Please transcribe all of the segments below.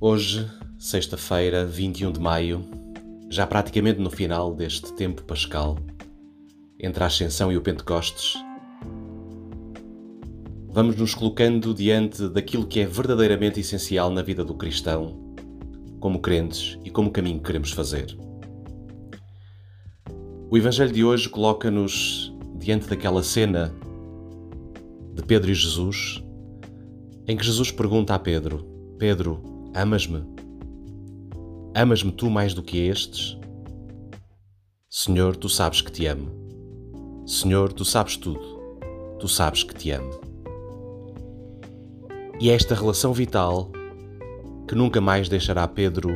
Hoje, sexta-feira, 21 de maio, já praticamente no final deste tempo pascal, entre a Ascensão e o Pentecostes, vamos nos colocando diante daquilo que é verdadeiramente essencial na vida do cristão, como crentes e como caminho que queremos fazer. O Evangelho de hoje coloca-nos diante daquela cena de Pedro e Jesus, em que Jesus pergunta a Pedro: Pedro, amas-me? Amas-me tu mais do que estes? Senhor, tu sabes que te amo. Senhor, tu sabes tudo. Tu sabes que te amo. E é esta relação vital que nunca mais deixará Pedro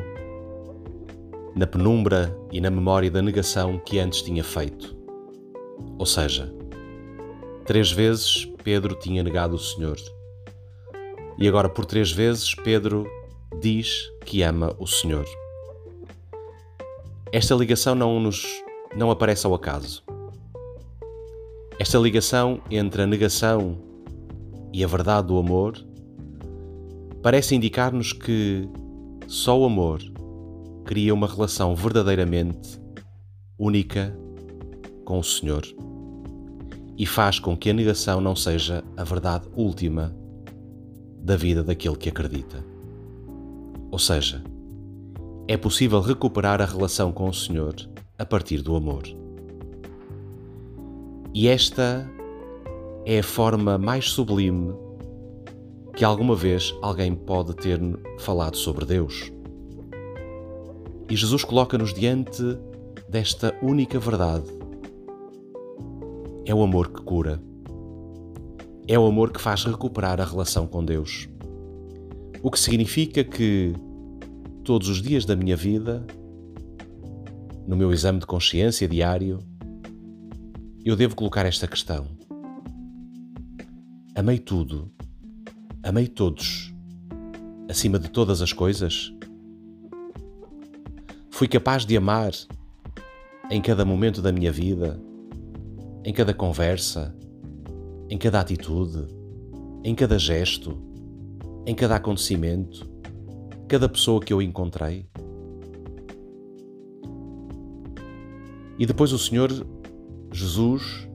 na penumbra e na memória da negação que antes tinha feito. Ou seja, três vezes Pedro tinha negado o Senhor. E agora, por três vezes, Pedro diz que ama o Senhor. Esta ligação não nos não aparece ao acaso. Esta ligação entre a negação e a verdade do amor parece indicar-nos que só o amor cria uma relação verdadeiramente única com o Senhor e faz com que a negação não seja a verdade última da vida daquele que acredita. Ou seja, é possível recuperar a relação com o Senhor a partir do amor. E esta é a forma mais sublime que alguma vez alguém pode ter falado sobre Deus. E Jesus coloca-nos diante desta única verdade. É o amor que cura. É o amor que faz recuperar a relação com Deus. O que significa que todos os dias da minha vida, no meu exame de consciência diário, eu devo colocar esta questão: Amei tudo, amei todos, acima de todas as coisas? Fui capaz de amar em cada momento da minha vida, em cada conversa, em cada atitude, em cada gesto, em cada acontecimento, cada pessoa que eu encontrei. E depois o Senhor Jesus,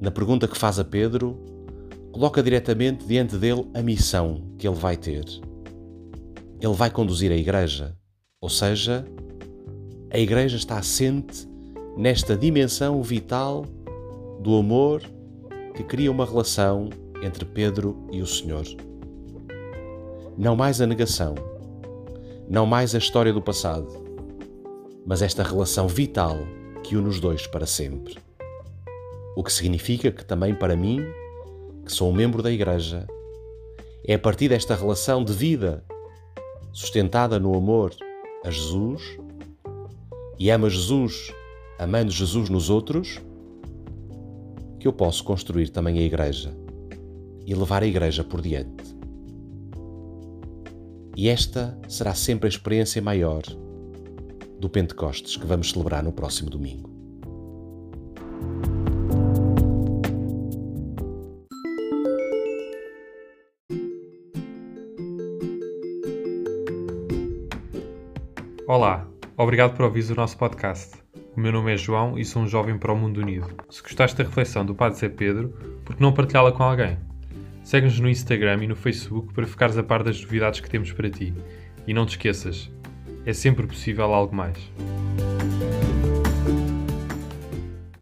na pergunta que faz a Pedro, coloca diretamente diante dele a missão que ele vai ter. Ele vai conduzir a igreja, ou seja, a Igreja está assente nesta dimensão vital do amor que cria uma relação entre Pedro e o Senhor. Não mais a negação, não mais a história do passado, mas esta relação vital que une os dois para sempre. O que significa que também para mim, que sou um membro da Igreja, é a partir desta relação de vida, sustentada no amor a Jesus, e ama Jesus, amando Jesus nos outros, que eu posso construir também a Igreja e levar a Igreja por diante. E esta será sempre a experiência maior do Pentecostes que vamos celebrar no próximo domingo. Olá, Obrigado por ouvir o nosso podcast. O meu nome é João e sou um jovem para o mundo unido. Se gostaste da reflexão do Padre Zé Pedro, por que não partilhá-la com alguém? Segue-nos no Instagram e no Facebook para ficares a par das novidades que temos para ti. E não te esqueças, é sempre possível algo mais.